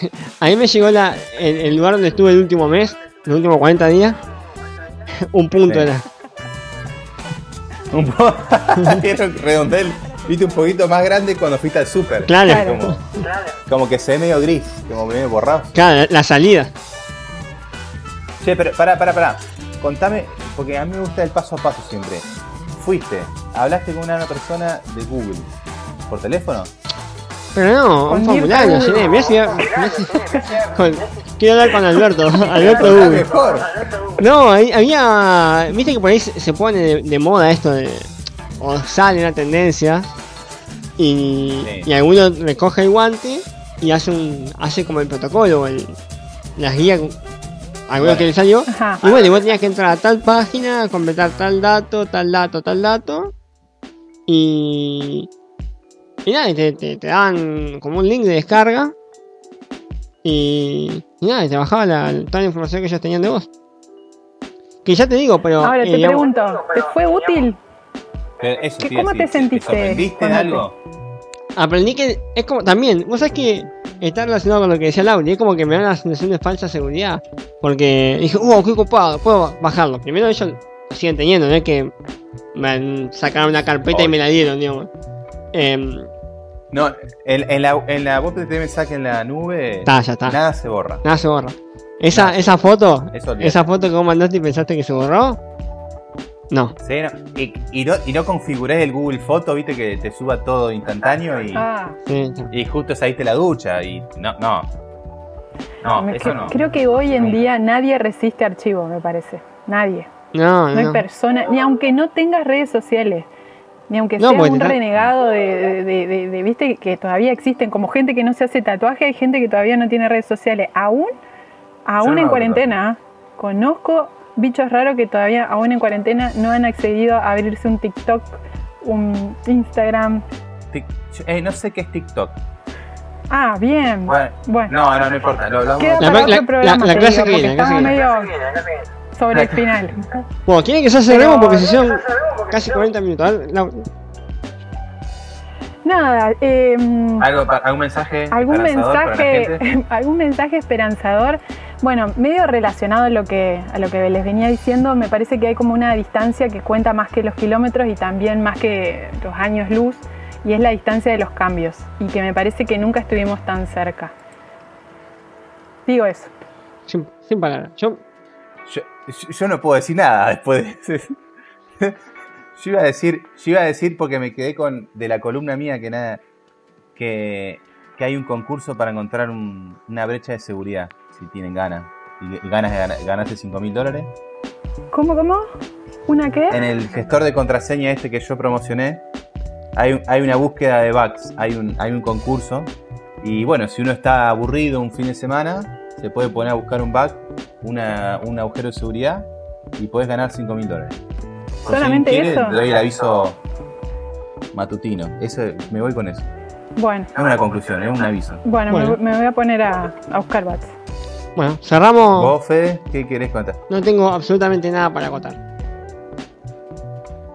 A: a mí me llegó la, el, el lugar donde estuve el último mes, los últimos 40 días. Un punto
B: Sí.
A: era.
B: Un poco. Redondel. Viste un poquito más grande cuando fuiste al súper.
A: Claro,
C: Claro.
B: Como, como que se ve medio gris, como medio borrado.
A: claro, la, la salida.
B: Che, pero pará, pará, pará. Contame, porque a mí me gusta el paso a paso siempre. Fuiste, hablaste con una persona de Google. ¿Por teléfono?
A: Pero no, un formulario, llené. Mirá si- mirá si- con- quiero hablar con Alberto, Alberto
B: mejor.
A: No, ahí había. Viste que por ahí se pone de, de moda esto de. O sale una tendencia. Y,
B: Sí.
A: y alguno recoge el guante y hace un. hace como el protocolo, el, las guías. Alguno
B: Bueno.
A: que le salió.
C: Ajá.
A: Y bueno, y vos tenías que entrar a tal página, completar tal dato, tal dato, tal dato. Y. Y nada, y te, te, te daban como un link de descarga. Y. Y nada, y te bajaba la, toda la información que ellos tenían de vos. Que ya te digo, pero.
C: Ahora
A: eh,
C: te
A: digamos,
C: pregunto, ¿te fue útil?
B: Pero eso
C: ¿Qué- cómo te sentiste cuando
B: algo?
A: Aprendí que es como. También, vos sabés que está relacionado con lo que decía Laura. y Es como que me da una sensación de falsa seguridad. Porque dije, uh, qué ocupado, puedo bajarlo. Primero ellos lo siguen teniendo, no es que me sacaron una carpeta y me la dieron, digamos. Em,
B: No, en, en la, en la voz de te mensaje en la nube,
A: Está, ya está.
B: nada se borra.
A: Nada se borra. Esa,
B: Nada.
A: esa foto,
B: Eso
A: esa foto que vos mandaste y pensaste que se borró. No.
B: Sí, no, y, y no, y no configuré el Google Foto, viste que te suba todo instantáneo y,
C: Ah,
A: Sí,
B: y justo saliste la ducha y no, no. No,
C: me-
B: eso no.
C: creo que hoy en día nadie resiste archivos, me parece. Nadie.
A: no,
C: No hay
A: no.
C: persona, ni aunque no tengas redes sociales, ni aunque
A: No, porque
C: un renegado de, de- de- de- de- viste, que todavía existen, como gente que no se hace tatuaje, hay gente que todavía no tiene redes sociales. Aún, aún
B: no
C: en cuarentena, conozco bichos raros que todavía, aún en cuarentena, no han accedido a abrirse un TikTok, un Instagram.
B: Tic- eh, no sé qué es TikTok.
C: Ah, bien.
B: Bueno,
C: Bueno.
B: no, no, no importa. Lo, lo-
C: Queda
A: La-
C: para
A: la-
C: otro programa,
A: la- clase
C: digo,
A: que viene, la clase que
C: sobre el final.
A: Bueno, ¿quieren que se hace
C: Pero-
A: remo? Porque se hicieron casi 40 minutos.
C: Nada, eh,
B: algo, algún mensaje.
C: algún mensaje, algún mensaje esperanzador. Bueno, medio relacionado a lo que a lo que les venía diciendo, me parece que hay como una distancia que cuenta más que los kilómetros y también más que los años luz y es la distancia de los cambios y que me parece que nunca estuvimos tan cerca. Digo eso.
A: sin, sin palabras. Yo,
B: Yo, no puedo decir nada después de Yo iba a decir, yo iba a decir porque me quedé con de la columna mía que nada que, que hay un concurso para encontrar un- una brecha de seguridad, si tienen ganas. Y, y ganas de ganar- ganarse 5 mil dólares.
C: ¿Cómo, cómo? ¿Una qué?
B: En el gestor de contraseña este que yo promocioné, hay, hay una búsqueda de bugs, hay un, hay un concurso. Y bueno, si uno está aburrido un fin de semana, se puede poner a buscar un bug, una, un agujero de seguridad y puedes ganar 5 mil dólares. Si
C: ¿Solamente eso?
B: Le doy el aviso matutino. Eso, me voy con eso.
C: Bueno,
B: No es una conclusión, es un aviso.
C: bueno,
A: Bueno.
C: Me, me voy a poner a, a buscar bats.
A: bueno, cerramos.
B: ¿Vos, Fede, qué querés contar?
A: No tengo absolutamente nada para acotar.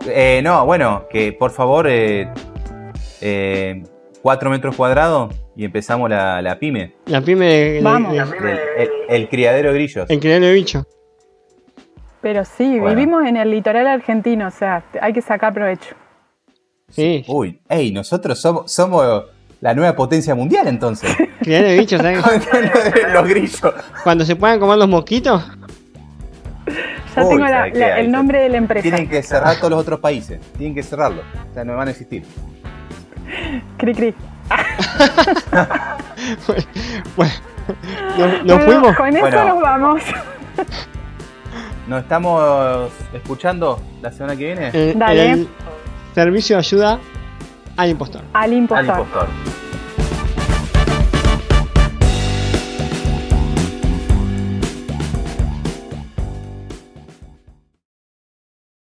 B: Eh, no, bueno, que por favor, eh, eh, 4 metros cuadrados y empezamos la, la pyme.
A: La pyme de, de-
C: Vamos.
A: de-
B: del- el, el criadero de grillos.
A: el criadero de bicho.
C: Pero sí,
B: Bueno.
C: vivimos en el litoral argentino, o sea, hay que sacar provecho.
A: Sí,
B: Uy, ey, nosotros somos, somos la nueva potencia mundial entonces.
A: criadero de bicho, ¿sabes?
B: Los grillos.
A: Cuando se puedan comer los mosquitos,
C: Ya
B: Uy,
C: tengo la- la- el nombre de la empresa.
B: Tienen que cerrar todos los otros países. Tienen que cerrarlo. O sea, no van a existir.
C: Cri, cri.
A: bueno, nos, nos
C: Bueno,
A: fuimos.
C: Con eso
B: Bueno.
C: nos vamos.
B: Nos estamos escuchando la semana que viene.
A: En- en
C: Dale.
A: el servicio de ayuda al impostor.
C: Al
B: Al
C: impostor.
B: impostor.